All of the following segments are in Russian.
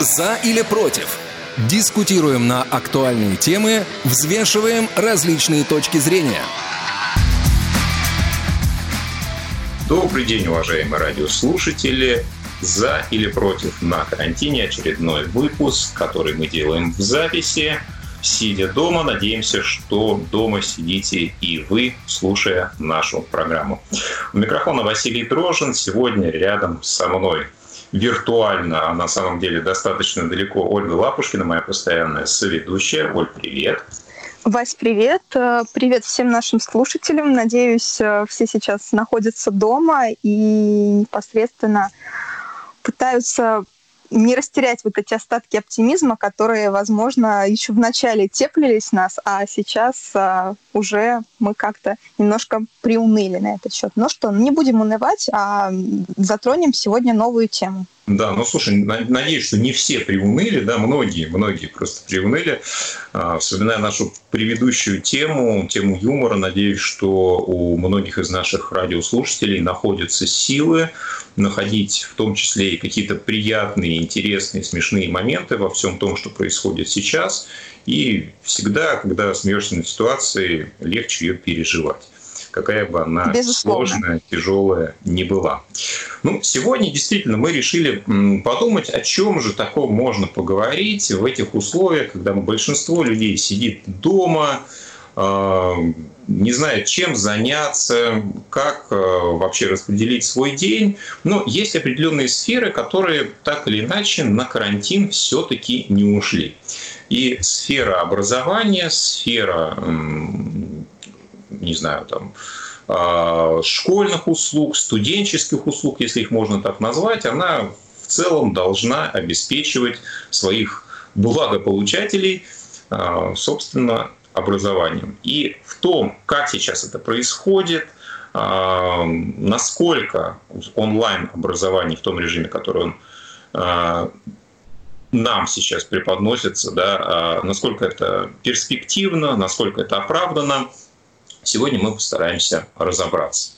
За или против? Дискутируем на актуальные темы, взвешиваем различные точки зрения. Добрый день, уважаемые радиослушатели. За или против на карантине очередной выпуск, который мы делаем в записи. Сидя дома, надеемся, что дома сидите и вы, слушая нашу программу. У микрофона Василий Дрожин. Сегодня рядом со мной виртуально, а на самом деле достаточно далеко Ольга Лапушкина, моя постоянная соведущая. Оль, привет. Вась, привет. Э, привет всем нашим слушателям. Надеюсь, э, все сейчас находятся дома и непосредственно пытаются не растерять вот эти остатки оптимизма, которые, возможно, еще в начале теплились нас, а сейчас а, уже мы как-то немножко приуныли на этот счет. Ну что, не будем унывать, а затронем сегодня новую тему. Да, ну слушай, надеюсь, что не все приуныли, да, многие, многие просто приуныли. А, вспоминая нашу предыдущую тему, тему юмора, надеюсь, что у многих из наших радиослушателей находятся силы находить в том числе и какие-то приятные, интересные, смешные моменты во всем том, что происходит сейчас. И всегда, когда смеешься над ситуацией, легче ее переживать какая бы она Безусловно. сложная, тяжелая не была. Ну, сегодня действительно мы решили подумать, о чем же таком можно поговорить в этих условиях, когда большинство людей сидит дома, а, не знает, чем заняться, как а, вообще распределить свой день. Но есть определенные сферы, которые так или иначе на карантин все-таки не ушли. И сфера образования, сфера не знаю, там, а, школьных услуг, студенческих услуг, если их можно так назвать, она в целом должна обеспечивать своих благополучателей, а, собственно, образованием. И в том, как сейчас это происходит, а, насколько онлайн-образование в том режиме, который он нам сейчас преподносится, да, насколько это перспективно, насколько это оправдано – Сегодня мы постараемся разобраться.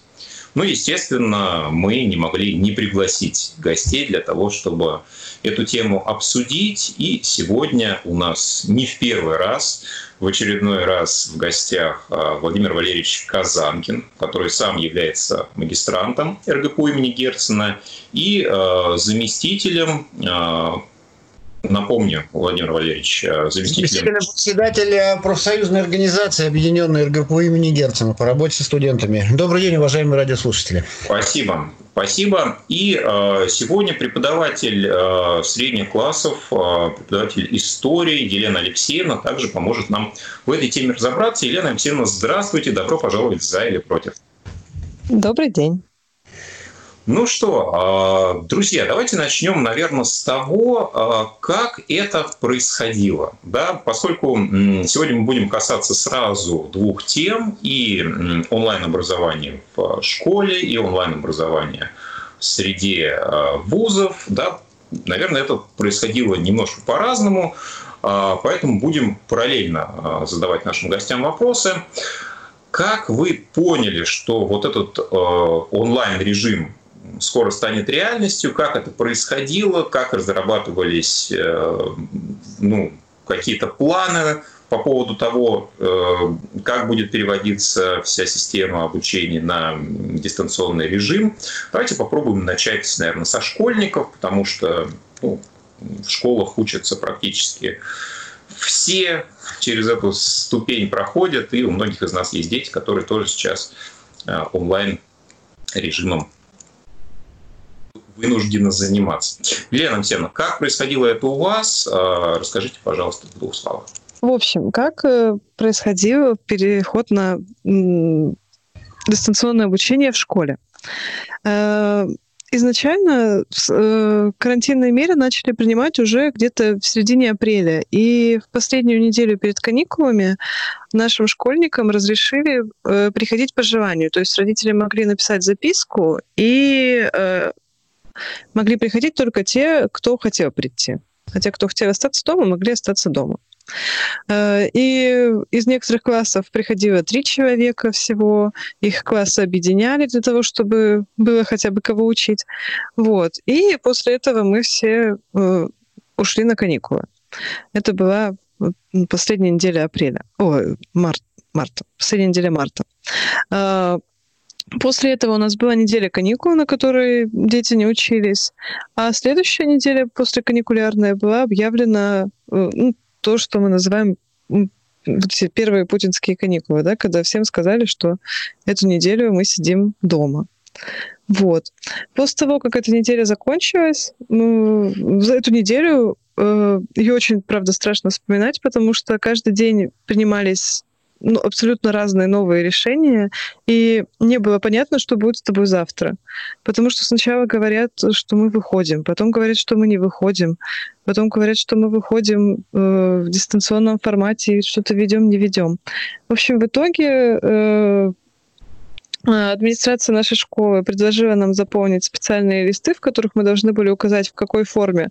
Ну, естественно, мы не могли не пригласить гостей для того, чтобы эту тему обсудить. И сегодня у нас не в первый раз, в очередной раз в гостях а, Владимир Валерьевич Казанкин, который сам является магистрантом РГПУ имени Герцена и а, заместителем а, Напомню, Владимир Валерьевич, э, заместитель... председателя профсоюзной организации Объединенной РГПУ имени Герцена по работе со студентами. Добрый день, уважаемые радиослушатели. Спасибо. Спасибо. И э, сегодня преподаватель э, средних классов, э, преподаватель истории Елена Алексеевна также поможет нам в этой теме разобраться. Елена Алексеевна, здравствуйте, добро пожаловать за или против. Добрый день. Ну что, а, друзья, давайте начнем, наверное, с того, а, как это происходило. Да? Поскольку сегодня мы будем касаться сразу двух тем, и онлайн-образования в школе, и онлайн-образования в среде а, вузов, да, наверное, это происходило немножко по-разному, поэтому будем параллельно задавать нашим гостям вопросы. Как вы поняли, что вот этот онлайн-режим скоро станет реальностью, как это происходило, как разрабатывались э, ну, какие-то планы по поводу того, э, как будет переводиться вся система обучения на дистанционный режим. Давайте попробуем начать, наверное, со школьников, потому что ну, в школах учатся практически все через эту ступень проходят, и у многих из нас есть дети, которые тоже сейчас э, онлайн режимом вынуждены заниматься. Елена Алексеевна, как происходило это у вас? А, расскажите, пожалуйста, в двух словах. В общем, как э, происходил переход на дистанционное обучение в школе? Э, изначально э, карантинные меры начали принимать уже где-то в середине апреля. И в последнюю неделю перед каникулами нашим школьникам разрешили приходить по желанию. То есть родители могли написать записку и могли приходить только те, кто хотел прийти. Хотя кто хотел остаться дома, могли остаться дома. Э, и из некоторых классов приходило три человека всего. Их классы объединяли для того, чтобы было хотя бы кого учить. Вот. И после этого мы все э, ушли на каникулы. Это была последняя неделя апреля. Ой, март, марта. Последняя неделя марта. После этого у нас была неделя каникул, на которой дети не учились. А следующая неделя после каникулярная была объявлена э, ну, то, что мы называем первые путинские каникулы, да, когда всем сказали, что эту неделю мы сидим дома. Вот. После того, как эта неделя закончилась, ну, за эту неделю э, ее очень, правда, страшно вспоминать, потому что каждый день принимались ну, абсолютно разные новые решения, и не было понятно, что будет с тобой завтра. Потому что сначала говорят, что мы выходим, потом говорят, что мы не выходим, потом говорят, что мы выходим э, в дистанционном формате и что-то ведем, не ведем. В общем, в итоге э, администрация нашей школы предложила нам заполнить специальные листы, в которых мы должны были указать, в какой форме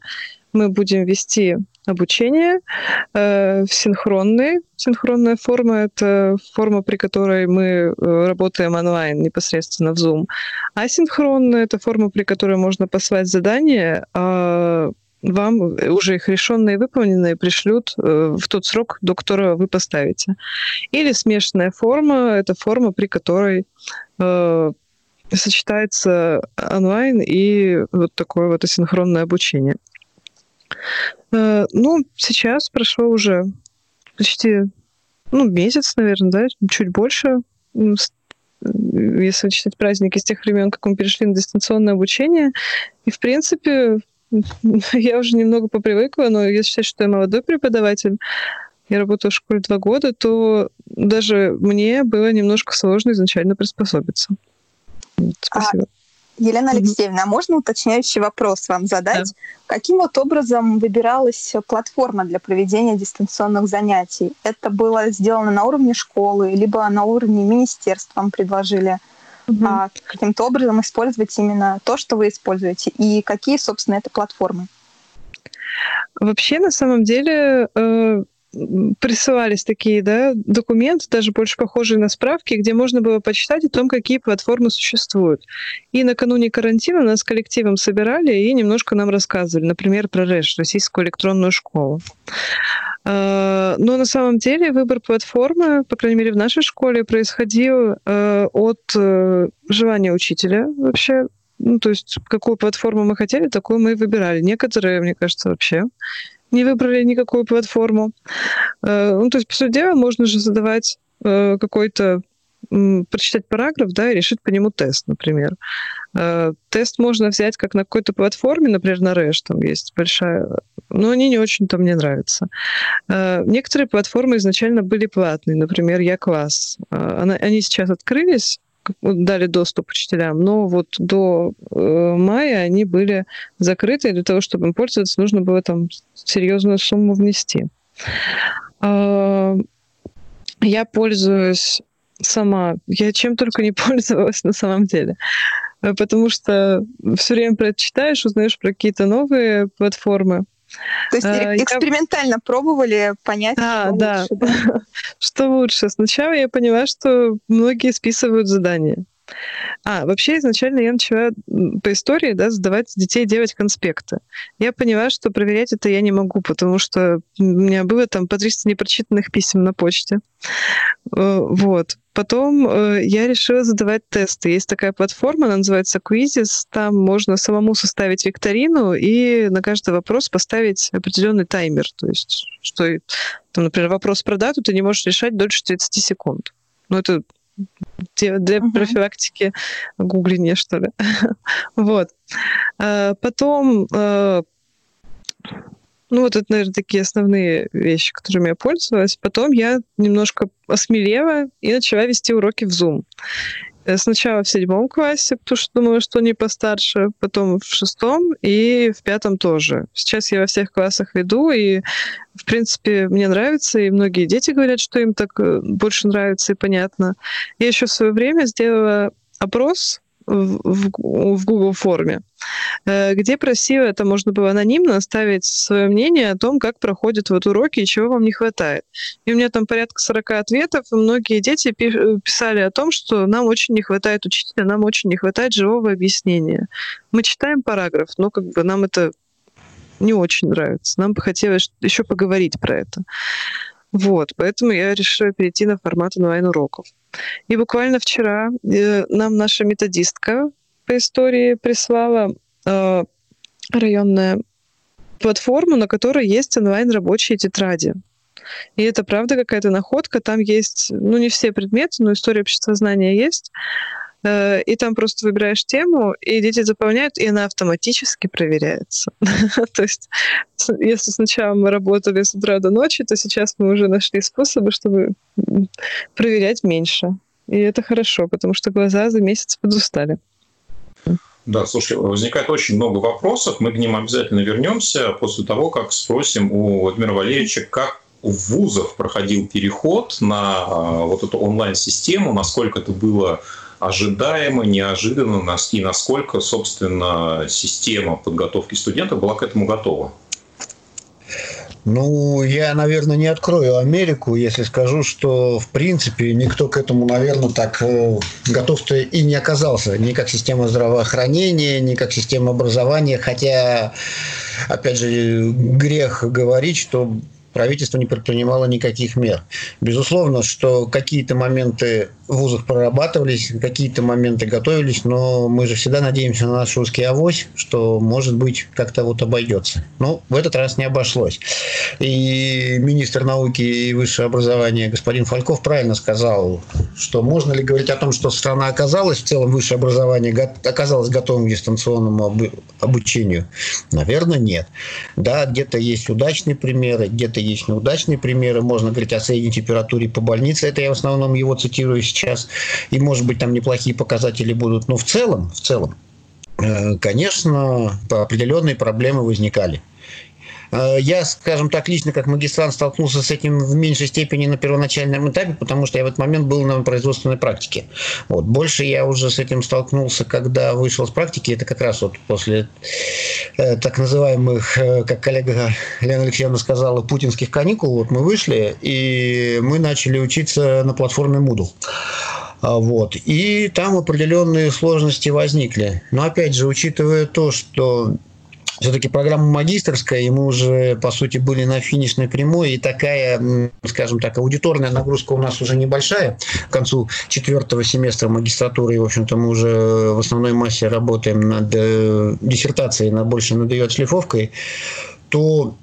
мы будем вести обучение э, синхронной. Синхронная форма — это форма, при которой мы э, работаем онлайн непосредственно в Zoom. Асинхронная — это форма, при которой можно послать задание, а вам уже их решенные и выполненные пришлют э, в тот срок, до которого вы поставите. Или смешанная форма — это форма, при которой э, сочетается онлайн и вот такое вот асинхронное обучение. Э, ну, сейчас прошло уже почти ну, месяц, наверное, да, чуть больше, если считать праздники с тех времен, как мы перешли на дистанционное обучение. И, в принципе, я уже немного попривыкла, но если считать, что я молодой преподаватель, я работаю в школе два года, то даже мне было немножко сложно изначально приспособиться. Спасибо. А Елена Алексеевна, а можно уточняющий вопрос вам задать? Да. Каким вот образом выбиралась платформа для проведения дистанционных занятий? Это было сделано на уровне школы, либо на уровне министерства вам предложили угу. а, каким-то образом использовать именно то, что вы используете? И какие, собственно, это платформы? Вообще, на самом деле, э, присылались такие да, документы, даже больше похожие на справки, где можно было почитать о том, какие платформы существуют. И накануне карантина нас коллективом собирали и немножко нам рассказывали, например, про РЭШ, Российскую электронную школу. А, но на самом деле выбор платформы, по крайней мере, в нашей школе происходил э, от э, желания учителя вообще. Ну, то есть какую платформу мы хотели, такую мы и выбирали. Некоторые, мне кажется, вообще не выбрали никакую платформу. Э, ну, то есть, по сути дела, можно же задавать э, какой-то прочитать параграф, да, и решить по нему тест, например. Э, тест можно взять как на какой-то платформе, например, на Рэш, там есть большая, но они не очень-то мне нравятся. Некоторые платформы изначально были платные, например, Я-класс. Они сейчас открылись, дали доступ учителям, но вот до э, мая они были закрыты, и для того, чтобы им пользоваться, нужно было там серьезную сумму внести. Э, я пользуюсь сама. Я чем только не пользовалась на самом деле. Э, потому что все время про это читаешь, узнаешь про какие-то новые платформы. То есть а, экспериментально я... пробовали понять, а, что да. лучше. Да? что лучше. Сначала я поняла, что многие списывают задания. А, вообще изначально я начала по истории да, задавать детей делать конспекты. Я поняла, что проверять это я не могу, потому что у меня было там по 300 непрочитанных писем на почте. Э, вот. Потом э, я решила задавать тесты. Есть такая платформа, она называется Quizzes. Там можно самому составить викторину и на каждый вопрос поставить определенный таймер. То есть, что, там, например, вопрос про дату ты не можешь решать дольше 30 секунд. Ну, это для uh-huh. профилактики гугления, что ли. вот. А, потом, а, ну вот это, наверное, такие основные вещи, которыми я пользовалась. Потом я немножко осмелела и начала вести уроки в Zoom. Э, сначала в седьмом классе, потому что думала, что не постарше, потом в шестом и в пятом тоже. Сейчас я во всех классах веду, и, в принципе, мне нравится, и многие дети говорят, что им так э, больше нравится и понятно. Я еще в свое время сделала опрос в, в Google форме, э, где просила, это можно было анонимно оставить свое мнение о том, как проходят вот уроки и чего вам не хватает. И у меня там порядка 40 ответов, и многие дети писали о том, что нам очень не хватает учителя, нам очень не хватает живого объяснения. Мы читаем параграф, но как бы нам это не очень нравится. Нам бы хотелось еще поговорить про это. Вот, поэтому я решила перейти на формат онлайн-уроков. И буквально вчера э, нам наша методистка по истории прислала э, районная платформу, на которой есть онлайн-рабочие тетради. И это правда какая-то находка. Там есть, ну, не все предметы, но история общества знания есть. Э, и там просто выбираешь тему, и дети заполняют, и она автоматически проверяется. то есть, если сначала мы работали с утра до ночи, то сейчас мы уже нашли способы, чтобы проверять меньше. И это хорошо, потому что глаза за месяц подустали. Да, слушай, возникает очень много вопросов. Мы к ним обязательно вернемся после того, как спросим у Владимира Валерьевича, как у вузов проходил переход на а, вот эту онлайн-систему, насколько это было ожидаемо, неожиданно, и насколько, собственно, система подготовки студентов была к этому готова. Ну, я, наверное, не открою Америку, если скажу, что, в принципе, никто к этому, наверное, так э, готов-то и не оказался. Ни как система здравоохранения, ни как система образования. Хотя, опять же, грех говорить, что правительство не предпринимало никаких мер. Безусловно, что какие-то моменты вузах прорабатывались, какие-то моменты готовились, но мы же всегда надеемся на наш русский авось, что, может быть, как-то вот обойдется. Но в этот раз не обошлось. И министр науки и высшего образования господин Фальков правильно сказал, что можно ли говорить о том, что страна оказалась, в целом высшее образование оказалось готовым к дистанционному обучению? Наверное, нет. Да, где-то есть удачные примеры, где-то есть неудачные примеры. Можно говорить о средней температуре по больнице. Это я в основном его цитирую сейчас. И, может быть, там неплохие показатели будут. Но в целом, в целом, э, конечно, определенные проблемы возникали. Э, я, скажем так, лично как магистрант столкнулся с этим в меньшей степени на первоначальном этапе, потому что я в этот момент был на производственной практике. Вот. Больше я уже с этим столкнулся, когда вышел с практики. Это как раз вот после э, так называемых, э, как коллега Лена Алексеевна сказала, путинских каникул. Вот мы вышли, и мы начали учиться на платформе Moodle. А, вот. И там определенные сложности возникли. Но опять же, учитывая то, что все-таки программа магистрская, и мы уже, по сути, были на финишной прямой, и такая, скажем так, аудиторная нагрузка у нас уже небольшая. К концу четвертого семестра магистратуры, в общем-то, мы уже в основной массе работаем над э, диссертацией, на больше над ее отшлифовкой, то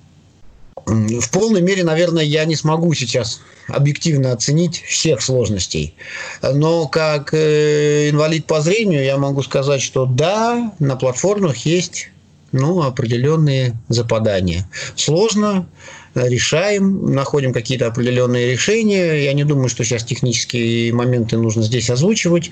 в полной мере, наверное, я не смогу сейчас объективно оценить всех сложностей. Но как э, инвалид по зрению я могу сказать, что да, на платформах есть ну, определенные западания. Сложно, решаем, находим какие-то определенные решения. Я не думаю, что сейчас технические моменты нужно здесь озвучивать,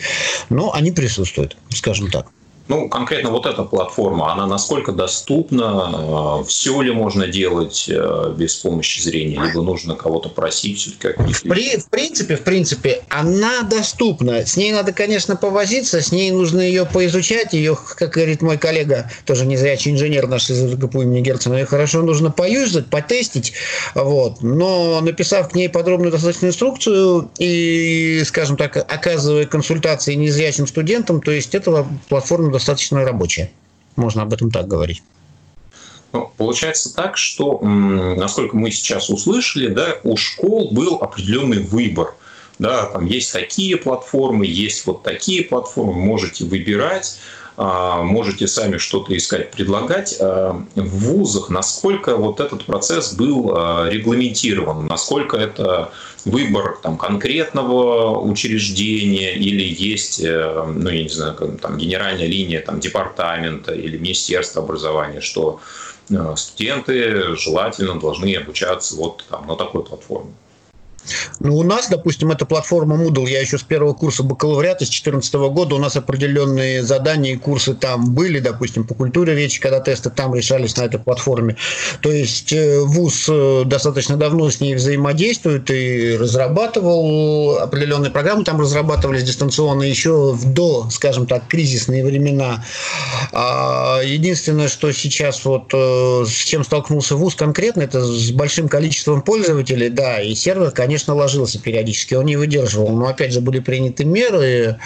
но они присутствуют, скажем так. Ну, конкретно вот эта платформа, она насколько доступна? Э, Все ли можно делать э, без помощи зрения? Либо нужно кого-то просить все-таки в, при, в принципе, в принципе, она доступна. С ней надо, конечно, повозиться, с ней нужно ее поизучать. Ее, как говорит мой коллега, тоже незрячий инженер наш из РГПУ имени Герцена, ее хорошо нужно поюзать, потестить. Вот. Но написав к ней подробную достаточную инструкцию и, скажем так, оказывая консультации незрячим студентам, то есть этого платформа достаточно рабочая. Можно об этом так говорить. Ну, получается так, что, насколько мы сейчас услышали, да, у школ был определенный выбор. Да, там есть такие платформы, есть вот такие платформы, можете выбирать, а, можете сами что-то искать, предлагать. А, в вузах насколько вот этот процесс был а, регламентирован, насколько это выбор там, конкретного учреждения или есть, э, ну, я не знаю, там, генеральная линия там, департамента или Министерства образования, что э, студенты желательно должны обучаться вот там, на такой платформе. Ну, у нас, допустим, эта платформа Moodle, я еще с первого курса бакалавриата, с 2014 года, у нас определенные задания и курсы там были, допустим, по культуре речи, когда тесты там решались на этой платформе. То есть э, ВУЗ э, достаточно давно с ней взаимодействует и разрабатывал определенные программы, там разрабатывались дистанционно еще в до, скажем так, кризисные времена. А единственное, что сейчас вот э, с чем столкнулся ВУЗ конкретно, это с большим количеством пользователей, да, и сервер, конечно, конечно, ложился периодически, он не выдерживал. Но, опять же, были приняты меры,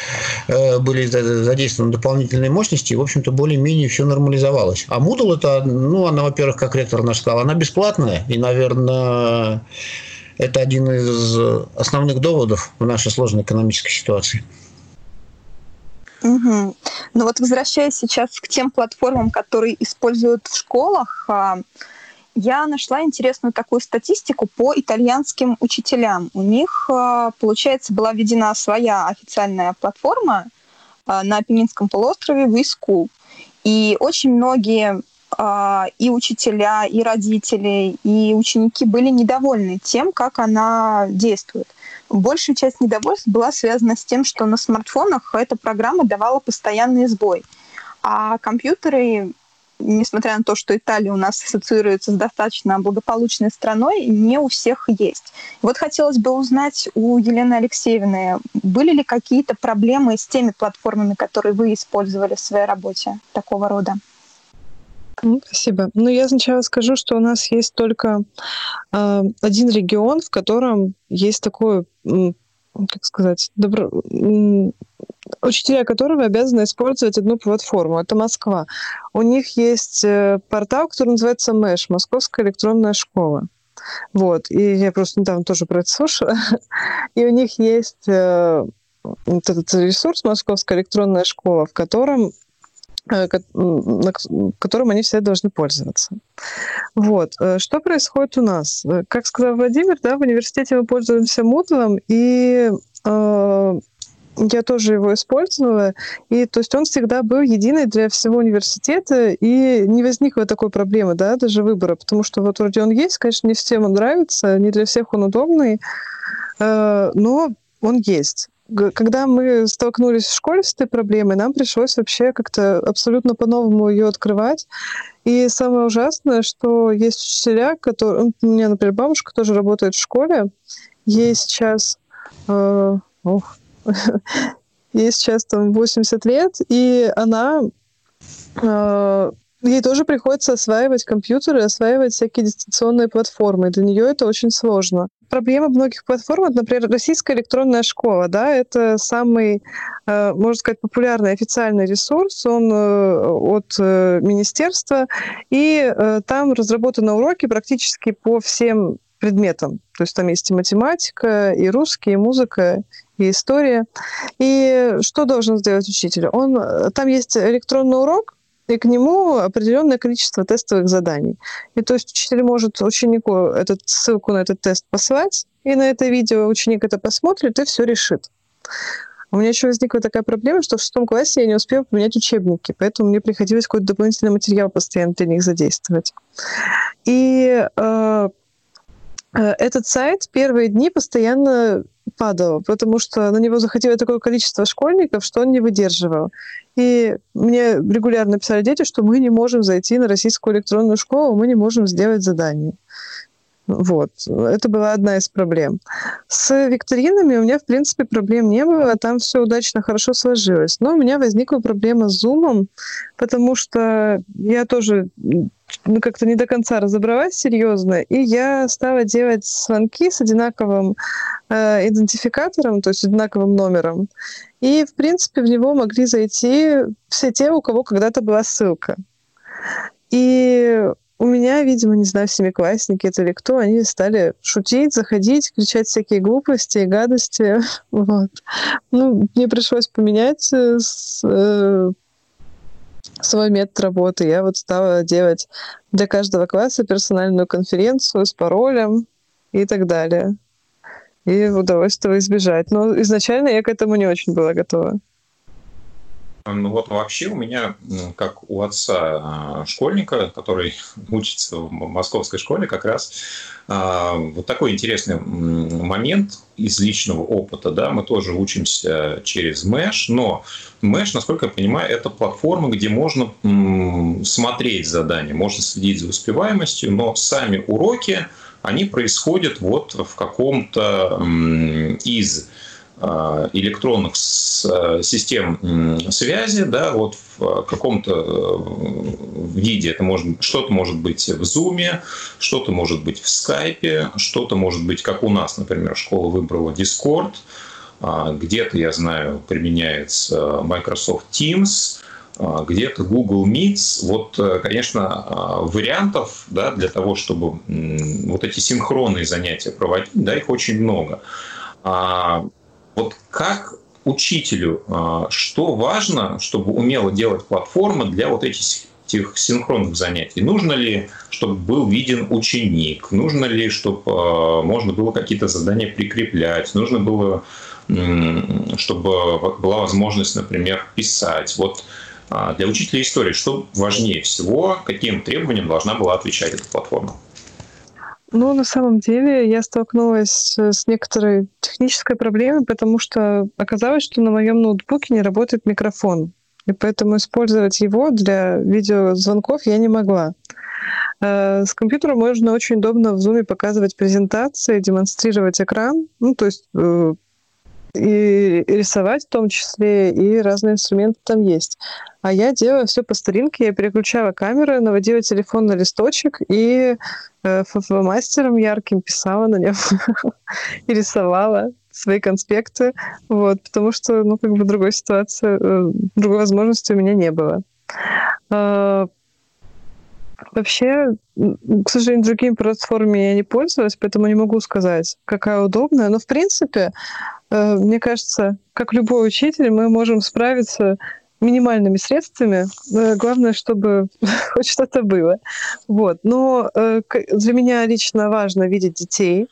э, были задействованы дополнительные мощности, и, в общем-то, более-менее все нормализовалось. А Moodle это, ну, она, во-первых, как ректор наш сказал, она бесплатная, и, наверное, это один из основных доводов в нашей сложной экономической ситуации. Угу. Ну вот возвращаясь сейчас к тем платформам, которые используют в школах, а, я нашла интересную такую статистику по итальянским учителям. У них, а, получается, была введена своя официальная платформа а, на Апеннинском полуострове WeSchool. И очень многие и учителя, и родители, и ученики были недовольны тем, как она действует. Большая часть недовольств была связана с тем, что на смартфонах эта программа давала постоянный сбой. А компьютеры, несмотря на то, что Италия у нас ассоциируется с достаточно благополучной страной, не у всех есть. Вот хотелось бы узнать у Елены Алексеевны, были ли какие-то проблемы с теми платформами, которые вы использовали в своей работе такого рода? Спасибо. Ну, я сначала скажу, что у нас есть только э, один регион, в котором есть такой, как сказать, добро... учителя которого обязаны использовать одну платформу. Это Москва. У них есть э, портал, который называется МЭШ, Московская электронная школа. Вот. И я просто недавно тоже про это слушала. И у них есть э, этот ресурс Московская электронная школа, в котором Э, которым они все должны пользоваться. Вот. Что происходит у нас? Как сказал Владимир, да, в университете мы пользуемся Moodle, и э, я тоже его использовала. И то есть он всегда был единый для всего университета, и не возникло такой проблемы, да, даже выбора, потому что вот вроде он есть, конечно, не всем он нравится, не для всех он удобный, э, но он есть когда мы столкнулись в школе с этой проблемой, нам пришлось вообще как-то абсолютно по-новому ее открывать. И самое ужасное, что есть учителя, которые... У меня, например, бабушка тоже работает в школе. Ей сейчас... Э, ох, ей сейчас там 80 лет, и она э, ей тоже приходится осваивать компьютеры, осваивать всякие дистанционные платформы. Для нее это очень сложно. Проблема многих платформ, например, российская электронная школа, да, это самый, э, можно сказать, популярный официальный ресурс, он э, от министерства, и там разработаны уроки практически по всем предметам. То есть там есть и математика, и русский, и музыка, и история. И что должен сделать учитель? Он, там есть электронный урок, и к нему определенное количество тестовых заданий. И то есть учитель может ученику этот, ссылку на этот тест послать, и на это видео ученик это посмотрит и все решит. У меня еще возникла такая проблема, что в шестом классе я не успела поменять учебники, поэтому мне приходилось какой-то дополнительный материал постоянно для них задействовать. И э этот сайт первые дни постоянно падал, потому что на него заходило такое количество школьников, что он не выдерживал. И мне регулярно писали дети, что мы не можем зайти на российскую электронную школу, мы не можем сделать задание. Вот. Это была одна из проблем. С викторинами у меня, в принципе, проблем не было. Там все удачно, хорошо сложилось. Но у меня возникла проблема с зумом, потому что я тоже ну, как-то не до конца разобралась серьезно, и я стала делать звонки с одинаковым э, идентификатором, то есть одинаковым номером. И, в принципе, в него могли зайти все те, у кого когда-то была ссылка. И у меня, видимо, не знаю, семиклассники это или кто, они стали шутить, заходить, кричать всякие глупости и гадости. Вот. Ну, мне пришлось поменять э, с, э, свой метод работы. Я вот стала делать для каждого класса персональную конференцию с паролем и так далее. И удалось этого избежать. Но изначально я к этому не очень была готова. Ну вот вообще у меня, как у отца а, школьника, который учится в московской школе, как раз а, вот такой интересный момент из личного опыта. Да, мы тоже учимся через Mesh, но Mesh, насколько я понимаю, это платформа, где можно смотреть задания, можно следить за успеваемостью, но сами уроки, они происходят вот в каком-то из электронных э, систем связи, да, вот в каком-то э, виде это может что-то может быть в Zoom, что-то может быть в Skype, что-то может быть, как у нас, например, школа выбрала Discord, а, где-то, я знаю, применяется Microsoft Teams, а, где-то Google Meets. Вот, конечно, а, вариантов да, для того, чтобы вот эти синхронные занятия проводить, да, их очень много. Вот как учителю, а, что важно, чтобы умело делать платформа для вот этих этих синхронных занятий? Нужно ли, чтобы был виден ученик? Нужно ли, чтобы а, можно было какие-то задания прикреплять? Нужно было, чтобы была возможность, например, писать? Вот а, для учителя истории что важнее всего, каким требованиям должна была отвечать эта платформа? Ну, на самом деле, я столкнулась с некоторой технической проблемой, потому что оказалось, что на моем ноутбуке не работает микрофон. И поэтому использовать его для видеозвонков я не могла. Э, с компьютера можно очень удобно в Zoom показывать презентации, демонстрировать экран, ну, то есть э, и рисовать в том числе, и разные инструменты там есть. А я делаю все по старинке, я переключала камеры, наводила телефон на листочек и э, мастером ярким писала на нем и рисовала свои конспекты, вот, потому что, ну, как бы другой ситуации, э, другой возможности у меня не было. Э, вообще, к сожалению, другими платформами я не пользовалась, поэтому не могу сказать, какая удобная. Но, в принципе, мне кажется, как любой учитель, мы можем справиться минимальными средствами. Э, главное, чтобы хоть что-то было. Вот. Но э, для меня лично важно видеть детей,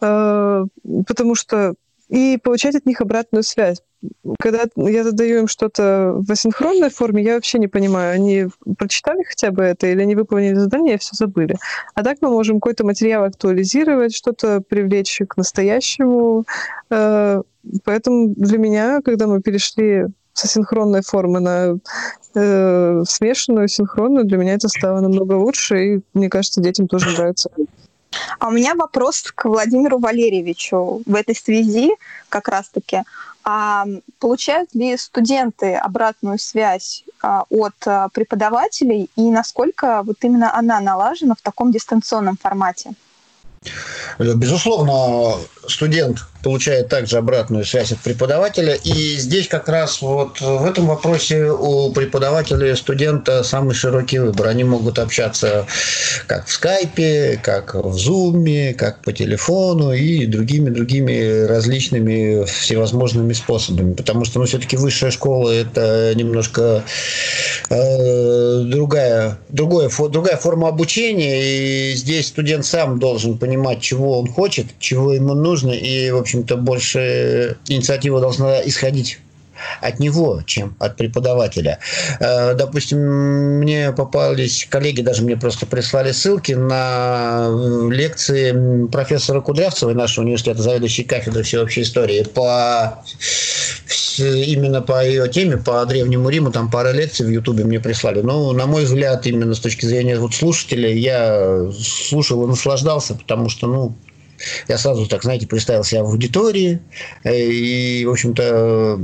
потому что и получать от них обратную связь. Когда я задаю им что-то в асинхронной форме, я вообще не понимаю, они прочитали хотя бы это или они выполнили задание и все забыли. А так мы можем какой-то материал актуализировать, что-то привлечь к настоящему. Э, поэтому для меня, когда мы перешли с асинхронной формы на э, смешанную синхронную, для меня это стало намного лучше, и мне кажется, детям тоже нравится. А у меня вопрос к Владимиру Валерьевичу в этой связи как раз-таки. А получают ли студенты обратную связь а, от а, преподавателей и насколько вот именно она налажена в таком дистанционном формате? Безусловно, студент получает также обратную связь от преподавателя. И здесь как раз вот в этом вопросе у преподавателя и студента самый широкий выбор. Они могут общаться как в скайпе, как в зуме, как по телефону и другими-другими различными всевозможными способами. Потому что ну, все-таки высшая школа – это немножко э, другая, другое, другая форма обучения. И здесь студент сам должен понимать, чего он хочет, чего ему нужно. И, в общем, общем-то, больше инициатива должна исходить от него, чем от преподавателя. Э, допустим, мне попались коллеги, даже мне просто прислали ссылки на лекции профессора Кудрявцевой нашего университета, заведующей кафедрой всеобщей истории, по именно по ее теме, по Древнему Риму, там пара лекций в Ютубе мне прислали. Но, на мой взгляд, именно с точки зрения вот слушателя, я слушал и наслаждался, потому что, ну, я сразу, так знаете, представил себя в аудитории э, и, в общем-то,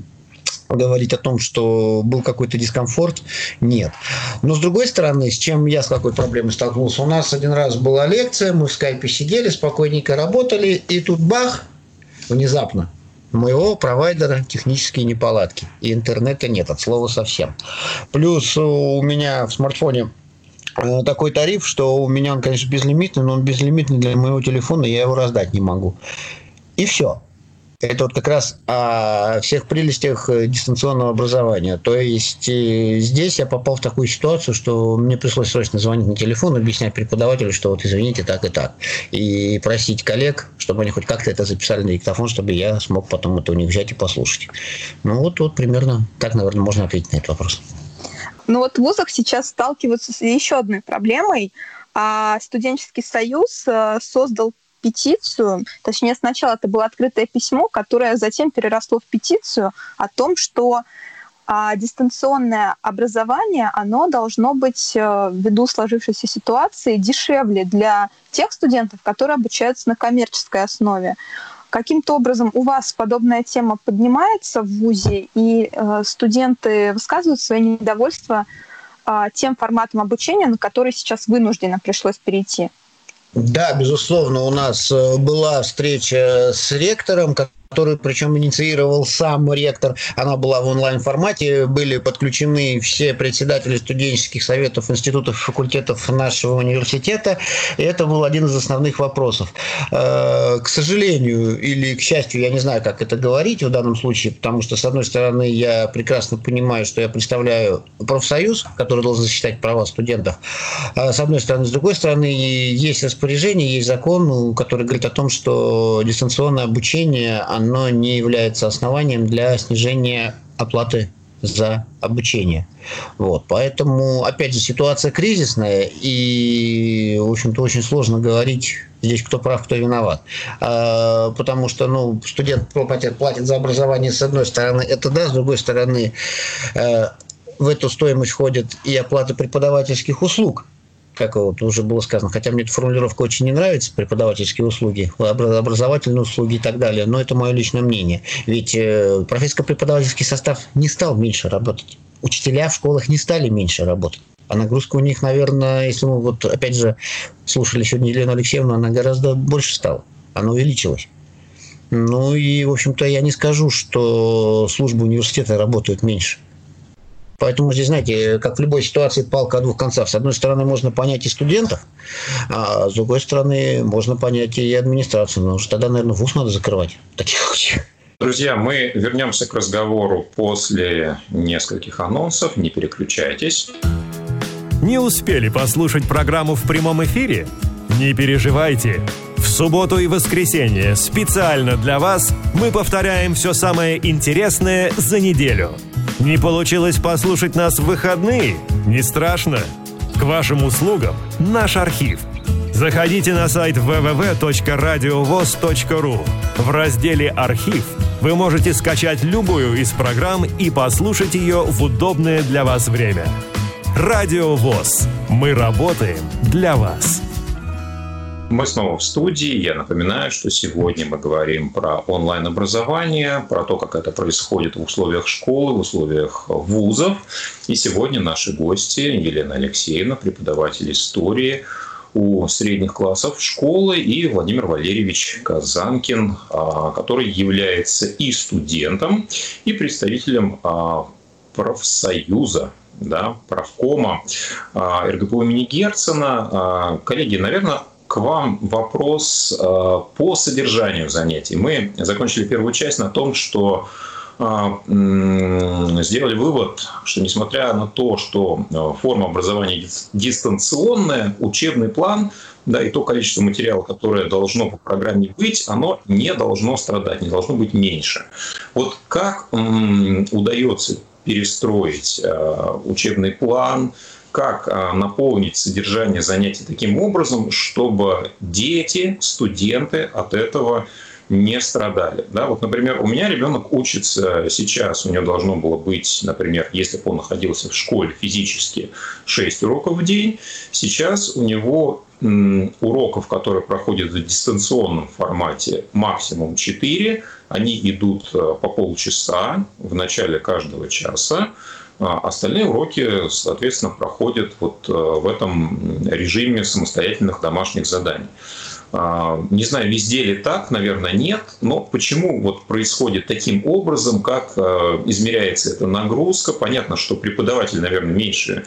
говорить о том, что был какой-то дискомфорт, нет. Но с другой стороны, с чем я с какой проблемой столкнулся, у нас один раз была лекция, мы в скайпе сидели, спокойненько работали, и тут бах, внезапно, моего провайдера технические неполадки, и интернета нет, от слова совсем. Плюс у меня в смартфоне такой тариф, что у меня он, конечно, безлимитный, но он безлимитный для моего телефона, я его раздать не могу. И все. Это вот как раз о всех прелестях э, дистанционного образования. То есть э, здесь я попал в такую ситуацию, что мне пришлось срочно звонить на телефон, объяснять преподавателю, что вот извините, так и так. И просить коллег, чтобы они хоть как-то это записали на диктофон, чтобы я смог потом это у них взять и послушать. Ну вот, вот примерно так, наверное, можно ответить на этот вопрос. Но вот в вузах сейчас сталкиваются с еще одной проблемой. А студенческий союз э, создал петицию, точнее сначала это было открытое письмо, которое затем переросло в петицию о том, что а, дистанционное образование, оно должно быть э, ввиду сложившейся ситуации дешевле для тех студентов, которые обучаются на коммерческой основе. Каким-то образом у вас подобная тема поднимается в ВУЗе, и э, студенты высказывают свое недовольство э, тем форматом обучения, на который сейчас вынужденно пришлось перейти? Да, безусловно, у нас э, была встреча с ректором, которую причем инициировал сам ректор. Она была в онлайн-формате, были подключены все председатели студенческих советов, институтов, факультетов нашего университета, и это был один из основных вопросов. Э, к сожалению или к счастью, я не знаю, как это говорить в данном случае, потому что, с одной стороны, я прекрасно понимаю, что я представляю профсоюз, который должен защищать права студентов, а с одной стороны. С другой стороны, есть распоряжение, есть закон, который говорит о том, что дистанционное обучение, оно не является основанием для снижения оплаты за обучение. Вот. Поэтому, опять же, ситуация кризисная, и, в общем-то, очень сложно говорить здесь, кто прав, кто виноват. А, потому что, ну, студент платит, за образование, с одной стороны, это да, с другой стороны, э, в эту стоимость входит и оплата преподавательских услуг как вот уже было сказано, хотя мне эта формулировка очень не нравится, преподавательские услуги, образовательные услуги и так далее, но это мое личное мнение. Ведь э, профессорско-преподавательский состав не стал меньше работать. Учителя в школах не стали меньше работать. А нагрузка у них, наверное, если мы вот опять же слушали сегодня Елену Алексеевну, она гораздо больше стала. Она увеличилась. Ну и, в общем-то, я не скажу, что службы университета работают меньше. Поэтому здесь, знаете, как в любой ситуации, палка о двух концах. С одной стороны, можно понять и студентов, а с другой стороны, можно понять и администрацию. Но уже тогда, наверное, вуз надо закрывать в таких случаях. Друзья, мы вернемся к разговору после нескольких анонсов. Не переключайтесь. Не успели послушать программу в прямом эфире? Не переживайте. В субботу и воскресенье специально для вас мы повторяем все самое интересное за неделю – не получилось послушать нас в выходные? Не страшно. К вашим услугам наш архив. Заходите на сайт www.radiovoz.ru. В разделе «Архив» вы можете скачать любую из программ и послушать ее в удобное для вас время. Радио ВОЗ. Мы работаем для вас. Мы снова в студии. Я напоминаю, что сегодня мы говорим про онлайн-образование, про то, как это происходит в условиях школы, в условиях вузов. И сегодня наши гости Елена Алексеевна, преподаватель истории у средних классов школы, и Владимир Валерьевич Казанкин, а, который является и студентом, и представителем а, профсоюза да, правкома а, РГПУ имени Герцена. Коллеги, наверное, вам вопрос э, по содержанию занятий. Мы закончили первую часть на том, что э, сделали вывод, что несмотря на то, что э, форма образования дистанционная, учебный план, да, и то количество материала, которое должно по программе быть, оно не должно страдать, не должно быть меньше. Вот как удается перестроить учебный план, как а, наполнить содержание занятий таким образом, чтобы дети, студенты от этого не страдали. Да, вот, например, у меня ребенок учится сейчас, у него должно было быть, например, если бы он находился в школе физически 6 уроков в день, сейчас у него уроков, которые проходят в дистанционном формате, максимум 4, они идут а, по полчаса в начале каждого часа, остальные уроки, соответственно, проходят вот э, в этом режиме самостоятельных домашних заданий. А, не знаю, везде ли так, наверное, нет, но почему вот происходит таким образом, как э, измеряется эта нагрузка? Понятно, что преподаватель, наверное, меньше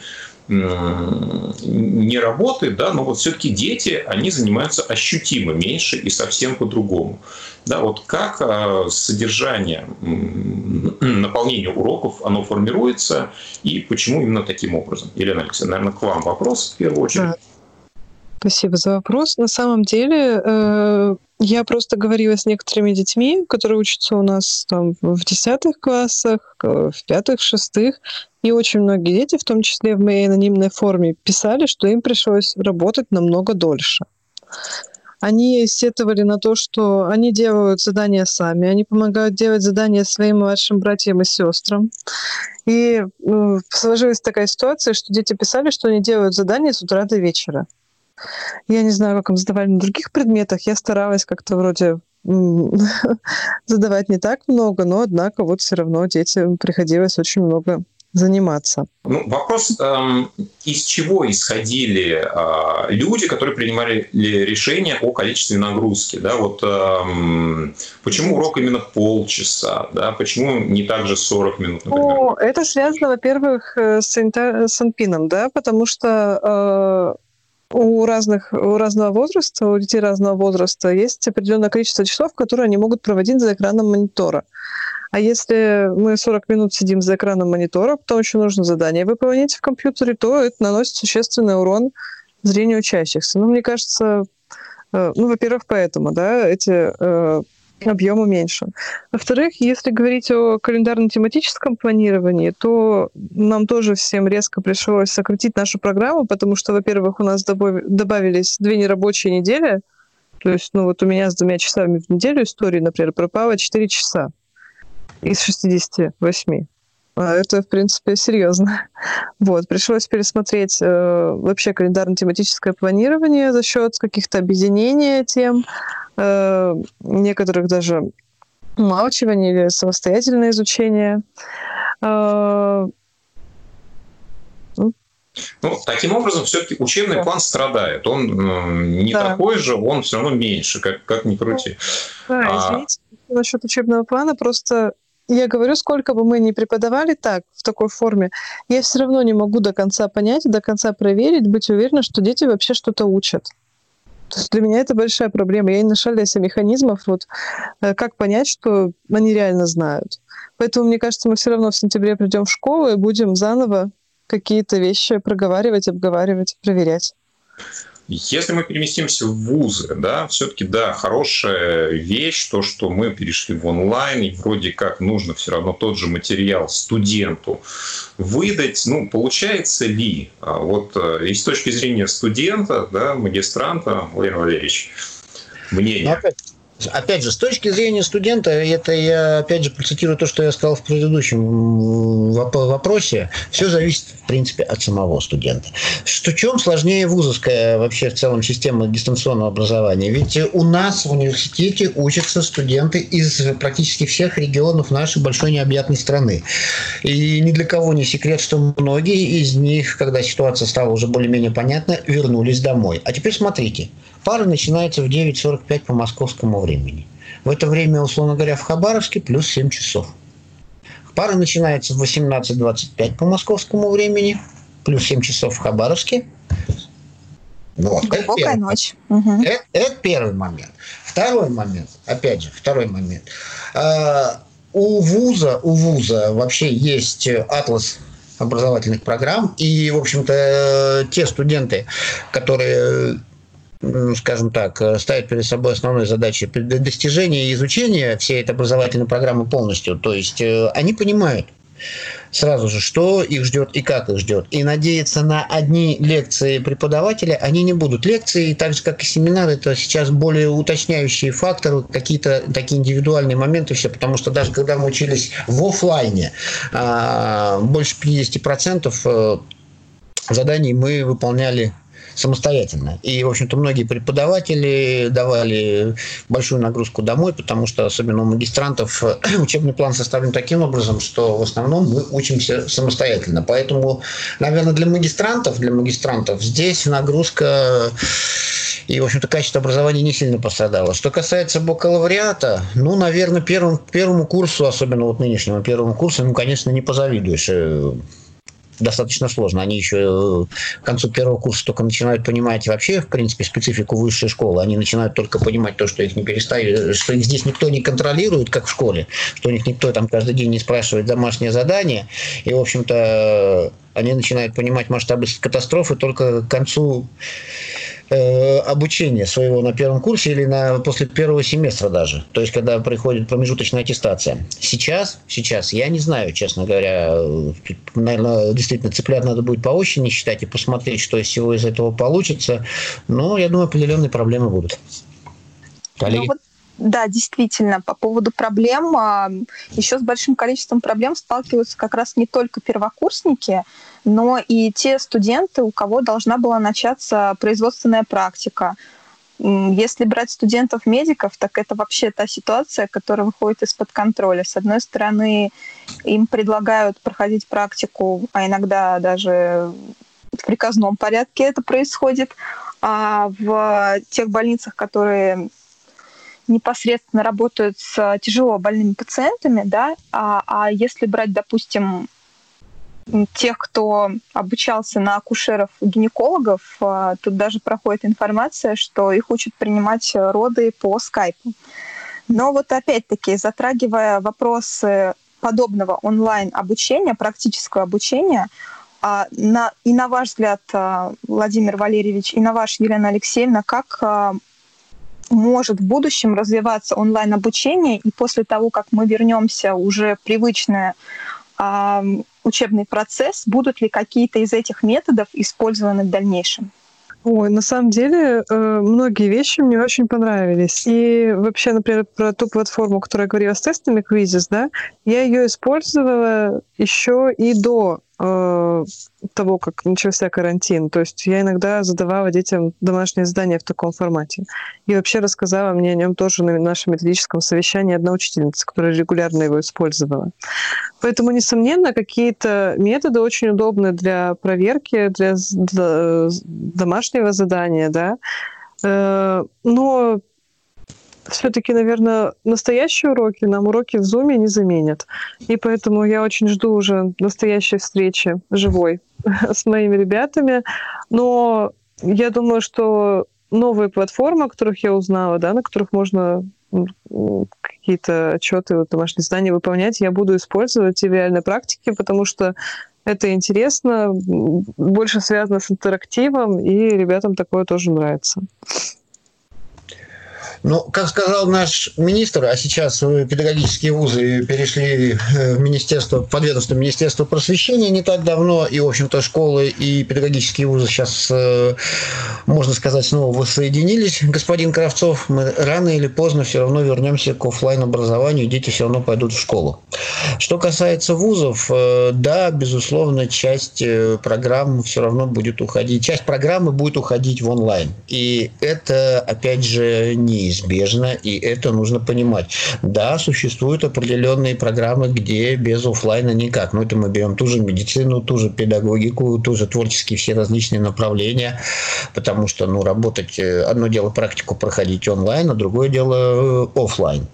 не работает, да, но вот все-таки дети, они занимаются ощутимо меньше и совсем по-другому. Да, вот как а, содержание, наполнение уроков, оно формируется и почему именно таким образом? Елена Алексеевна, наверное, к вам вопрос в первую очередь. Спасибо за вопрос. На самом деле, э, я просто говорила с некоторыми детьми, которые учатся у нас там в десятых классах, в пятых, шестых, и очень многие дети, в том числе в моей анонимной форме, писали, что им пришлось работать намного дольше. Они сетовали на то, что они делают задания сами, они помогают делать задания своим младшим братьям и сестрам. И ну, сложилась такая ситуация, что дети писали, что они делают задания с утра до вечера. Я не знаю, как им задавали на других предметах. Я старалась как-то вроде задавать не так много, но, однако, вот все равно детям приходилось очень много заниматься. Ну, вопрос, эм, из чего исходили э, люди, которые принимали решение о количестве нагрузки? Да? Вот, эм, почему урок именно полчаса? Да? Почему не также 40 минут, например? Ну, это связано, во-первых, э, с, с НПИНом, да? потому что э, у, разных, у разного возраста, у детей разного возраста есть определенное количество часов, которые они могут проводить за экраном монитора. А если мы 40 минут сидим за экраном монитора, потом еще нужно задание выполнять в компьютере, то это наносит существенный урон зрению учащихся. Ну, мне кажется, э, ну, во-первых, поэтому, да, эти объемы меньше. Во-вторых, если говорить о календарно-тематическом планировании, то нам тоже всем резко пришлось сократить нашу программу, потому что, во-первых, у нас добавились две нерабочие недели, то есть, ну вот у меня с двумя часами в неделю истории, например, пропало 4 часа из 68. А это, в принципе, серьезно. Вот, пришлось пересмотреть э, вообще календарно-тематическое планирование за счет каких-то объединения тем, э, некоторых даже умалчивания или самостоятельное изучение. Э, ну, ну таким образом, все-таки учебный да. план страдает. Он э, не да. такой же, он все равно меньше, как, как ни крути. Да, а... извините, насчет учебного плана, просто я говорю, сколько бы мы ни преподавали так, в такой форме, я все равно не могу до конца понять, до конца проверить, быть уверена, что дети вообще что-то учат. То есть для меня это большая проблема. Я не нашла для себя механизмов, вот, э, как понять, что они реально знают. Поэтому, мне кажется, мы все равно в сентябре придем в школу и будем заново какие-то вещи проговаривать, обговаривать, проверять. Если мы переместимся в вузы, да, все-таки, да, хорошая вещь, то, что мы перешли в онлайн, и вроде как нужно все равно тот же материал студенту выдать, ну, получается ли? А вот э, и с точки зрения студента, да, магистранта, Владимир Валерьевич, мнение. Ну, Опять же, с точки зрения студента, это я опять же процитирую то, что я сказал в предыдущем вопросе, все зависит, в принципе, от самого студента. Что чем сложнее вузовская вообще в целом система дистанционного образования? Ведь у нас в университете учатся студенты из практически всех регионов нашей большой необъятной страны. И ни для кого не секрет, что многие из них, когда ситуация стала уже более-менее понятна, вернулись домой. А теперь смотрите, Пара начинается в 9.45 по московскому времени. В это время, условно говоря, в Хабаровске плюс 7 часов. Пара начинается в 18.25 по московскому времени, плюс 7 часов в Хабаровске. Вот, Глубокая это ночь. Угу. Это, это первый момент. Второй момент, опять же, второй момент. А, у вуза, у вуза вообще есть атлас образовательных программ, и, в общем-то, те студенты, которые скажем так, э, ставит перед собой основной задачей достижения и изучения всей этой образовательной программы полностью. То есть э, они понимают сразу же, что их ждет и как их ждет. И надеяться на одни лекции преподавателя они не будут. Лекции, так же как и семинары, это сейчас более уточняющие факторы, какие-то такие индивидуальные моменты все, потому что даже когда мы учились в офлайне, а, больше 50% э, заданий мы выполняли самостоятельно. И, в общем-то, многие преподаватели давали большую нагрузку домой, потому что, особенно у магистрантов, учебный план составлен таким образом, что в основном мы учимся самостоятельно. Поэтому, наверное, для магистрантов, для магистрантов здесь нагрузка и, в общем-то, качество образования не сильно пострадало. Что касается бакалавриата, ну, наверное, первому, первому курсу, особенно вот нынешнему первому курсу, ну, конечно, не позавидуешь достаточно сложно. Они еще э, к концу первого курса только начинают понимать вообще, в принципе, специфику высшей школы. Они начинают только понимать то, что их не перестали, что их здесь никто не контролирует, как в школе, что у них никто там каждый день не спрашивает домашнее задание. И, в общем-то, они начинают понимать масштабы катастрофы только к концу Э, обучения своего на первом курсе или на, после первого семестра даже. То есть, когда приходит промежуточная аттестация. Сейчас, сейчас, я не знаю, честно говоря, наверное, действительно цыплят надо будет по очереди считать и посмотреть, что из всего из этого получится. Но, я думаю, определенные проблемы будут. Коллеги? Ну, вот да, действительно, по поводу проблем, а, еще с большим количеством проблем сталкиваются как раз не только первокурсники, но и те студенты, у кого должна была начаться производственная практика. Если брать студентов-медиков, так это вообще та ситуация, которая выходит из-под контроля. С одной стороны, им предлагают проходить практику, а иногда даже в приказном порядке это происходит, а в тех больницах, которые непосредственно работают с тяжело больными пациентами, да, а, а если брать, допустим, тех, кто обучался на акушеров-гинекологов, а, тут даже проходит информация, что их учат принимать роды по скайпу. Но вот опять-таки, затрагивая вопросы подобного онлайн-обучения, практического обучения, а, на, и на ваш взгляд, а, Владимир Валерьевич, и на ваш, Елена Алексеевна, как может в будущем развиваться онлайн-обучение, и после того, как мы вернемся уже в привычное учебный процесс, будут ли какие-то из этих методов использованы в дальнейшем? Ой, на самом деле, э, многие вещи мне очень понравились. И вообще, например, про ту платформу, которая говорила с тестами Quizzes, да, я ее использовала еще и до э, того, как начался карантин. То есть я иногда задавала детям домашнее задание в таком формате. И вообще рассказала мне о нем тоже на нашем методическом совещании одна учительница, которая регулярно его использовала. Поэтому, несомненно, какие-то методы очень удобны для проверки, для, для домашнего задания, да. Э, но все-таки, наверное, настоящие уроки нам уроки в Zoom не заменят. И поэтому я очень жду уже настоящей встречи живой с моими ребятами. Но я думаю, что новые платформы, о которых я узнала, да, на которых можно какие-то отчеты, вот, домашние задания выполнять, я буду использовать и в реальной практике, потому что это интересно, больше связано с интерактивом, и ребятам такое тоже нравится. Ну, как сказал наш министр, а сейчас педагогические вузы перешли э, в Министерство, подведомство Министерства просвещения не так давно, и, в общем-то, школы и педагогические вузы сейчас, э, можно сказать, снова воссоединились. Господин Кравцов, мы рано или поздно все равно вернемся к офлайн образованию, дети все равно пойдут в школу. Что касается вузов, э, да, безусловно, часть программ все равно будет уходить, часть программы будет уходить в онлайн. И это, опять же, не неизбежно, и это нужно понимать. Да, существуют определенные программы, где без офлайна никак. Но это мы берем ту же медицину, ту же педагогику, ту же творческие все различные направления, потому что, ну, работать, э, одно дело практику проходить онлайн, а другое дело э, офлайн.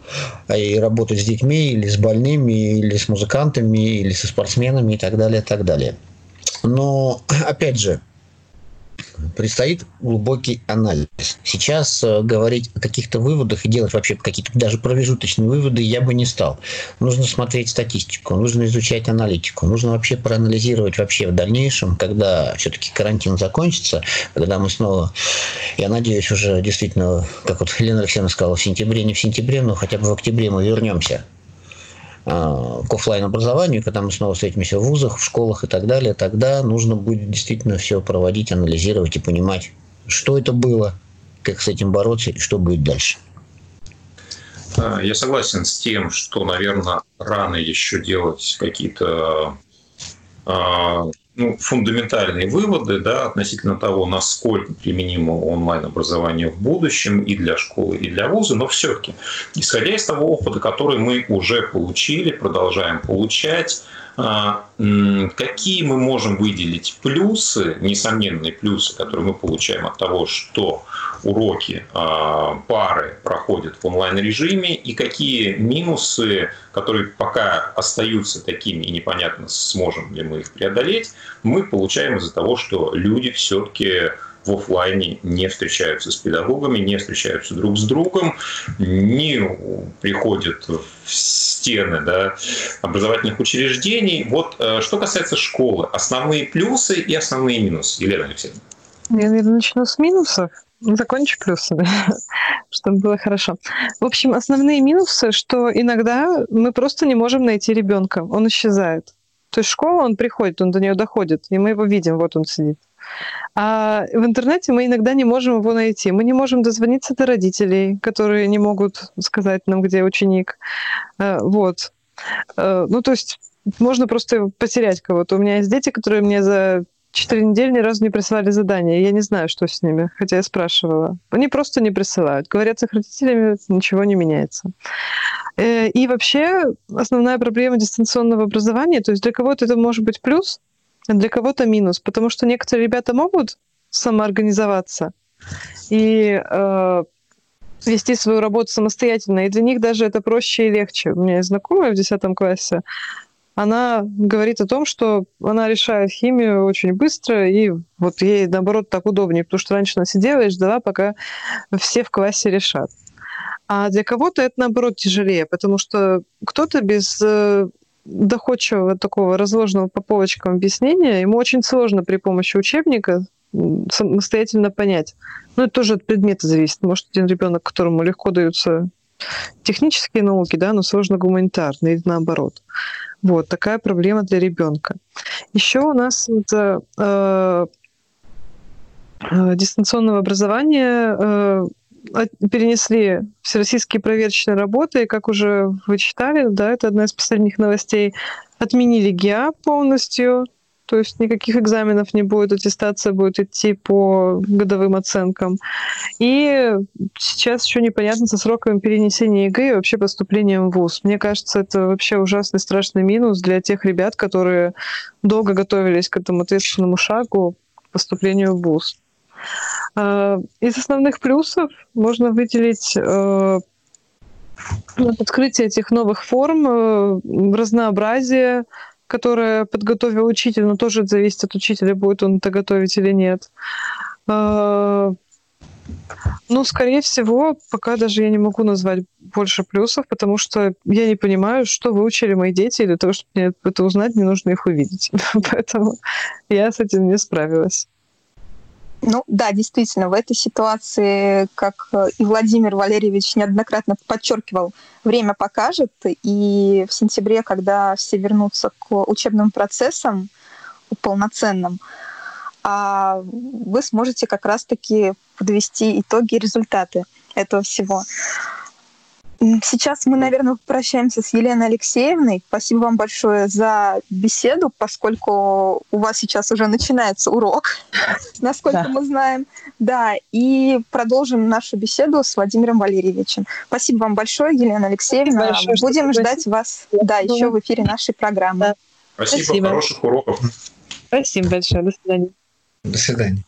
А и работать с детьми или с больными, или с музыкантами, или со спортсменами и так далее, и так далее. Но, опять же, предстоит глубокий анализ. Сейчас э, говорить о каких-то выводах и делать вообще какие-то даже промежуточные выводы я бы не стал. Нужно смотреть статистику, нужно изучать аналитику, нужно вообще проанализировать вообще в дальнейшем, когда все-таки карантин закончится, когда мы снова, я надеюсь, уже действительно, как вот Елена Алексеевна сказала, в сентябре, не в сентябре, но хотя бы в октябре мы вернемся к офлайн образованию, когда мы снова встретимся в вузах, в школах и так далее, тогда нужно будет действительно все проводить, анализировать и понимать, что это было, как с этим бороться и что будет дальше. А, я согласен с тем, что, наверное, рано еще делать какие-то а, ну, фундаментальные выводы да, относительно того, насколько применимо онлайн-образование в будущем и для школы, и для вуза, но все-таки, исходя из того опыта, который мы уже получили, продолжаем получать, какие мы можем выделить плюсы, несомненные плюсы, которые мы получаем от того, что уроки а, пары проходят в онлайн-режиме, и какие минусы, которые пока остаются такими и непонятно, сможем ли мы их преодолеть, мы получаем из-за того, что люди все-таки в офлайне не встречаются с педагогами, не встречаются друг с другом, не приходят в стены да, образовательных учреждений. Вот э, что касается школы, основные плюсы и основные минусы. Елена Алексеевна. Я, наверное, начну с минусов. Закончу плюсами, чтобы было хорошо. В общем, основные минусы, что иногда мы просто не можем найти ребенка, он исчезает. То есть школа, он приходит, он до нее доходит, и мы его видим, вот он сидит. А в интернете мы иногда не можем его найти. Мы не можем дозвониться до родителей, которые не могут сказать нам, где ученик. Э, вот. Э, ну, то есть можно просто потерять кого-то. У меня есть дети, которые мне за четыре недели ни разу не присылали задания. Я не знаю, что с ними, хотя я спрашивала. Они просто не присылают. Говорят, с их родителями ничего не меняется. Э, и вообще основная проблема дистанционного образования, то есть для кого-то это может быть плюс, а для кого-то минус, потому что некоторые ребята могут самоорганизоваться и э, вести свою работу самостоятельно, и для них даже это проще и легче. У меня есть знакомая в 10 классе, она говорит о том, что она решает химию очень быстро, и вот ей, наоборот, так удобнее, потому что раньше она сидела и ждала, пока все в классе решат. А для кого-то это, наоборот, тяжелее, потому что кто-то без э, доходчивого такого разложенного по полочкам объяснения, ему очень сложно при помощи учебника самостоятельно понять. Ну, это тоже от предмета зависит. Может, один ребенок, которому легко даются технические науки, да, но сложно гуманитарные, или наоборот. Вот такая проблема для ребенка. Еще у нас это, э, дистанционного образования э, перенесли всероссийские проверочные работы, и как уже вы читали, да, это одна из последних новостей, отменили ГИА полностью, то есть никаких экзаменов не будет, аттестация будет идти по годовым оценкам. И сейчас еще непонятно со сроками перенесения ЕГЭ и вообще поступлением в ВУЗ. Мне кажется, это вообще ужасный страшный минус для тех ребят, которые долго готовились к этому ответственному шагу поступлению в ВУЗ. А, из основных плюсов можно выделить э, открытие этих новых форм, э, разнообразие, которое подготовил учитель, но тоже зависит от учителя, будет он это готовить или нет. Ну, скорее всего, пока даже я не могу назвать больше плюсов, потому что я не понимаю, что выучили мои дети, и для того, чтобы мне это узнать, мне нужно их увидеть. Поэтому я с этим не справилась. Ну да, действительно, в этой ситуации, как э, и Владимир Валерьевич неоднократно подчеркивал, время покажет, и в сентябре, когда все вернутся к учебным процессам полноценным, а вы сможете как раз-таки подвести итоги и результаты этого всего. Сейчас мы, наверное, прощаемся с Еленой Алексеевной. Спасибо вам большое за беседу, поскольку у вас сейчас уже начинается урок, насколько да. мы знаем. Да, и продолжим нашу беседу с Владимиром Валерьевичем. Спасибо вам большое, Елена Алексеевна. Большое, Будем ждать спасибо. вас да, еще в эфире нашей программы. Да. Спасибо, спасибо, хороших уроков. Спасибо большое, до свидания. До свидания.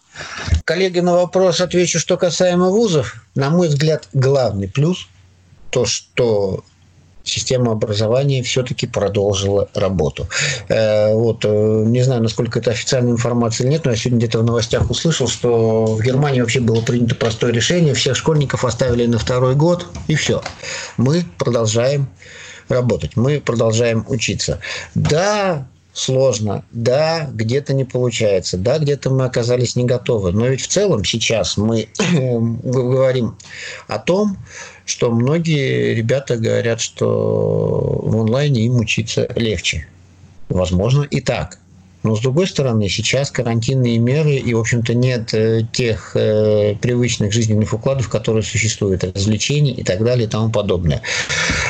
Коллеги, на вопрос отвечу, что касаемо вузов. На мой взгляд, главный плюс – то, что система образования все-таки продолжила работу. Э, вот, э, не знаю, насколько это официальная информация или нет, но я сегодня где-то в новостях услышал, что в Германии вообще было принято простое решение, всех школьников оставили на второй год, и все. Мы продолжаем работать, мы продолжаем учиться. Да, сложно, да, где-то не получается, да, где-то мы оказались не готовы, но ведь в целом сейчас мы говорим о том, что многие ребята говорят, что в онлайне им учиться легче. Возможно, и так. Но, с другой стороны, сейчас карантинные меры, и, в общем-то, нет э, тех э, привычных жизненных укладов, которые существуют, развлечений и так далее и тому подобное.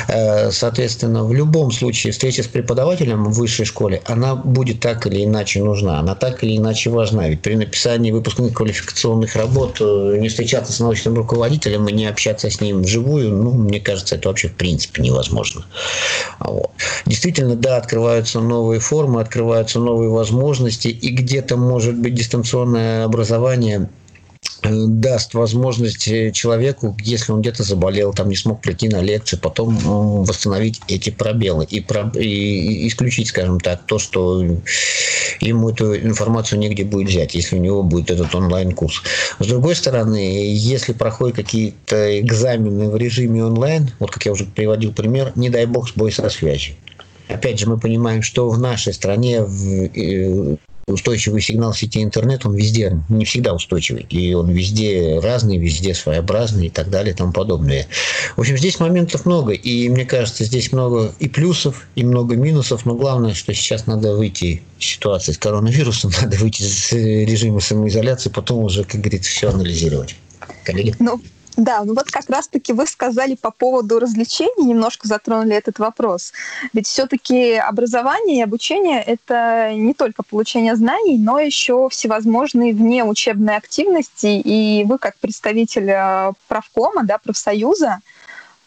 Э, соответственно, в любом случае встреча с преподавателем в высшей школе, она будет так или иначе нужна, она так или иначе важна. Ведь при написании выпускных квалификационных работ э, не встречаться с научным руководителем и не общаться с ним вживую, ну, мне кажется, это вообще в принципе невозможно. Вот. Действительно, да, открываются новые формы, открываются новые возможности, и где-то может быть дистанционное образование э, даст возможность э, человеку, если он где-то заболел, там не смог прийти на лекцию, потом восстановить эти пробелы и, про, и исключить, скажем так, то, что ему эту информацию негде будет взять, если у него будет этот онлайн-курс. С другой стороны, если проходят какие-то экзамены в режиме онлайн, вот как я уже приводил пример, не дай бог сбой со связью опять же, мы понимаем, что в нашей стране э, устойчивый сигнал сети интернет, он везде не всегда устойчивый. И он везде разный, везде своеобразный и так далее и тому подобное. В общем, здесь моментов много. И мне кажется, здесь много и плюсов, и много минусов. Но главное, что сейчас надо выйти из ситуации с коронавирусом, надо выйти из режима самоизоляции, потом уже, как говорится, все анализировать. Коллеги? Ну, Да, ну вот как раз-таки вы сказали по поводу развлечений, немножко затронули этот вопрос. Ведь все-таки образование и обучение – это не только получение знаний, но еще всевозможные внеучебные активности. И вы, как представитель э, правкома, да, профсоюза,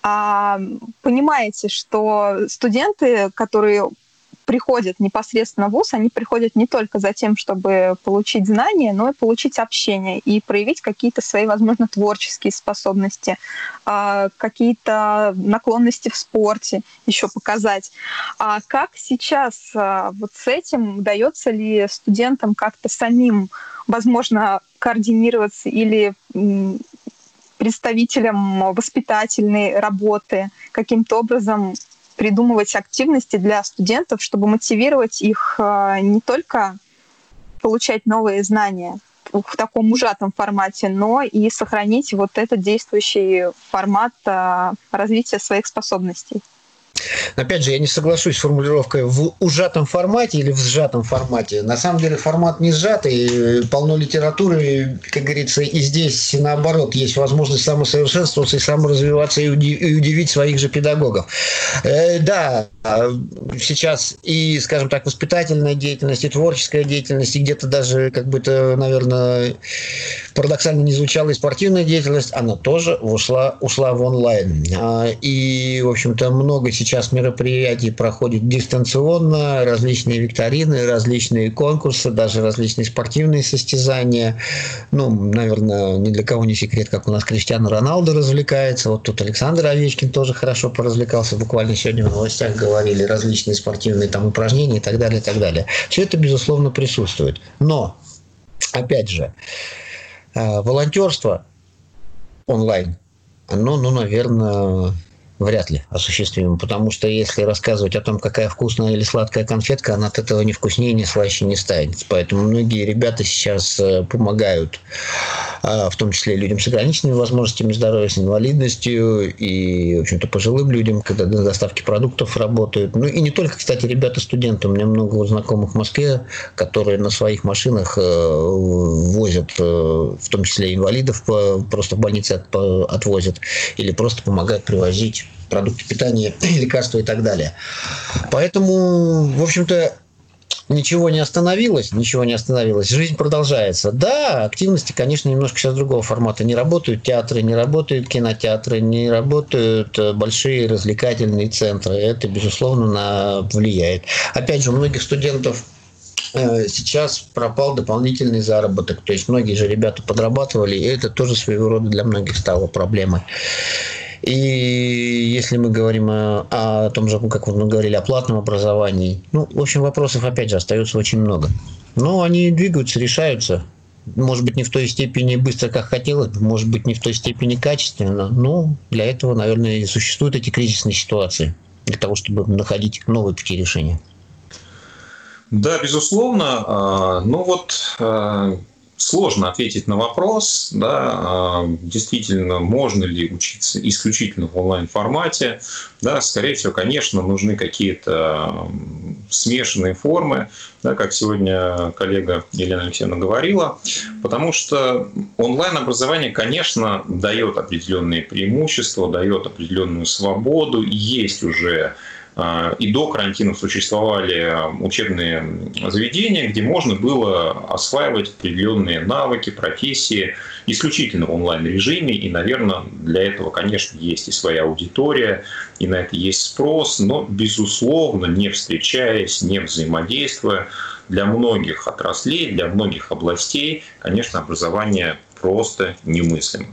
а, понимаете, что студенты, которые приходят непосредственно в ВУЗ, они приходят не только за тем, чтобы получить знания, но и получить общение и проявить какие-то свои, возможно, творческие способности, а, какие-то наклонности в спорте еще показать. А как сейчас а, вот с этим удается ли студентам как-то самим, возможно, координироваться или представителям воспитательной работы каким-то образом придумывать активности для студентов, чтобы мотивировать их э, не только получать новые знания в таком ужатом формате, но и сохранить вот этот действующий формат э, развития своих способностей. Опять же, я не соглашусь с формулировкой в ужатом формате или в сжатом формате. На самом деле формат не сжатый, полно литературы, как говорится, и здесь наоборот есть возможность самосовершенствоваться и саморазвиваться и удивить своих же педагогов. Э, да, сейчас и, скажем так, воспитательная деятельность, и творческая деятельность, и где-то даже, как бы это, наверное, парадоксально не звучало, и спортивная деятельность, она тоже ушла, ушла в онлайн. А, и, в общем-то, много сейчас мероприятий проходит дистанционно, различные викторины, различные конкурсы, даже различные спортивные состязания. Ну, наверное, ни для кого не секрет, как у нас Криштиану Роналдо развлекается. Вот тут Александр Овечкин тоже хорошо поразвлекался. Буквально сегодня в новостях говорили различные спортивные там упражнения и так далее, и так далее. Все это, безусловно, присутствует. Но, опять же, волонтерство онлайн, оно, ну, наверное, вряд ли осуществимо, потому что если рассказывать о том, какая вкусная или сладкая конфетка, она от этого ни вкуснее, ни слаще не станет. Поэтому многие ребята сейчас э, помогают, а, в том числе людям с ограниченными возможностями здоровья, с инвалидностью и, в общем-то, пожилым людям, когда на доставке продуктов работают. Ну и не только, кстати, ребята-студенты. У меня много знакомых в Москве, которые на своих машинах э, возят, э, в том числе инвалидов, просто в больнице отвозят или просто помогают привозить продукты питания, лекарства и так далее. Поэтому, в общем-то, ничего не остановилось, ничего не остановилось, жизнь продолжается. Да, активности, конечно, немножко сейчас другого формата. Не работают театры, не работают кинотеатры, не работают э, большие развлекательные центры. Это, безусловно, на... влияет. Опять же, у многих студентов э, сейчас пропал дополнительный заработок. То есть многие же ребята подрабатывали, и это тоже своего рода для многих стало проблемой. И если мы говорим о, о том же, как мы говорили, о платном образовании, ну, в общем, вопросов, опять же, остается очень много. Но они двигаются, решаются. Может быть, не в той степени быстро, как хотелось может быть, не в той степени качественно, но для этого, наверное, и существуют эти кризисные ситуации, для того, чтобы находить новые пути решения. Да, безусловно. А, ну вот а, сложно ответить на вопрос, да, а, действительно, можно ли учиться исключительно в онлайн-формате. Да, скорее всего, конечно, нужны какие-то смешанные формы, да, как сегодня коллега Елена Алексеевна говорила, потому что онлайн-образование, конечно, дает определенные преимущества, дает определенную свободу, есть уже и до карантина существовали учебные заведения, где можно было осваивать определенные навыки, профессии исключительно в онлайн-режиме. И, наверное, для этого, конечно, есть и своя аудитория, и на это есть спрос, но, безусловно, не встречаясь, не взаимодействуя, для многих отраслей, для многих областей, конечно, образование просто немыслимо.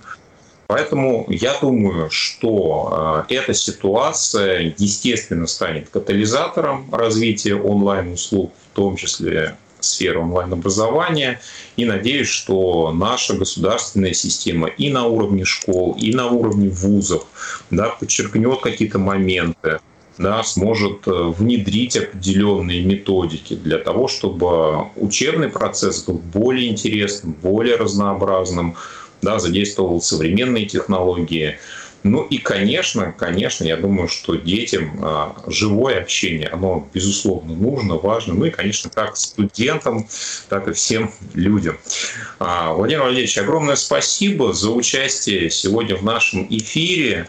Поэтому я думаю, что э, эта ситуация, естественно, станет катализатором развития онлайн-услуг, в том числе сферы онлайн-образования. И надеюсь, что наша государственная система и на уровне школ, и на уровне вузов да, подчеркнет какие-то моменты, да, сможет э, внедрить определенные методики для того, чтобы учебный процесс был более интересным, более разнообразным, да, задействовал современные технологии, Ну и, конечно, конечно, я думаю, что детям а, живое общение, оно, безусловно, нужно, важно. Ну и, конечно, как студентам, так и всем людям. А, Владимир Владимирович, огромное спасибо за участие сегодня в нашем эфире.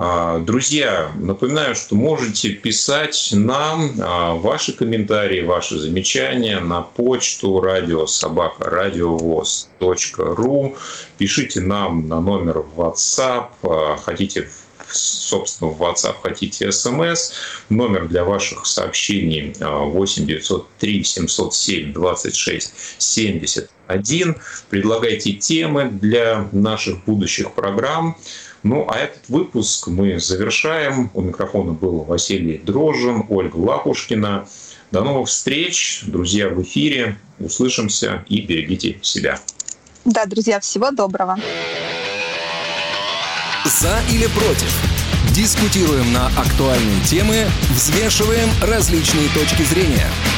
А, друзья, напоминаю, что можете писать нам а, ваши комментарии, ваши замечания на почту радиособакарадиовоз.ру. Пишите нам на номер WhatsApp, а, хотите собственно, в WhatsApp хотите смс. Номер для ваших сообщений 8 903 707 26 71. Предлагайте темы для наших будущих программ. Ну, а этот выпуск мы завершаем. У микрофона был Василий Дрожжин, Ольга Лапушкина. До новых встреч, друзья, в эфире. Услышимся и берегите себя. Да, друзья, всего доброго. За или против? Дискутируем на актуальные темы, взвешиваем различные точки зрения –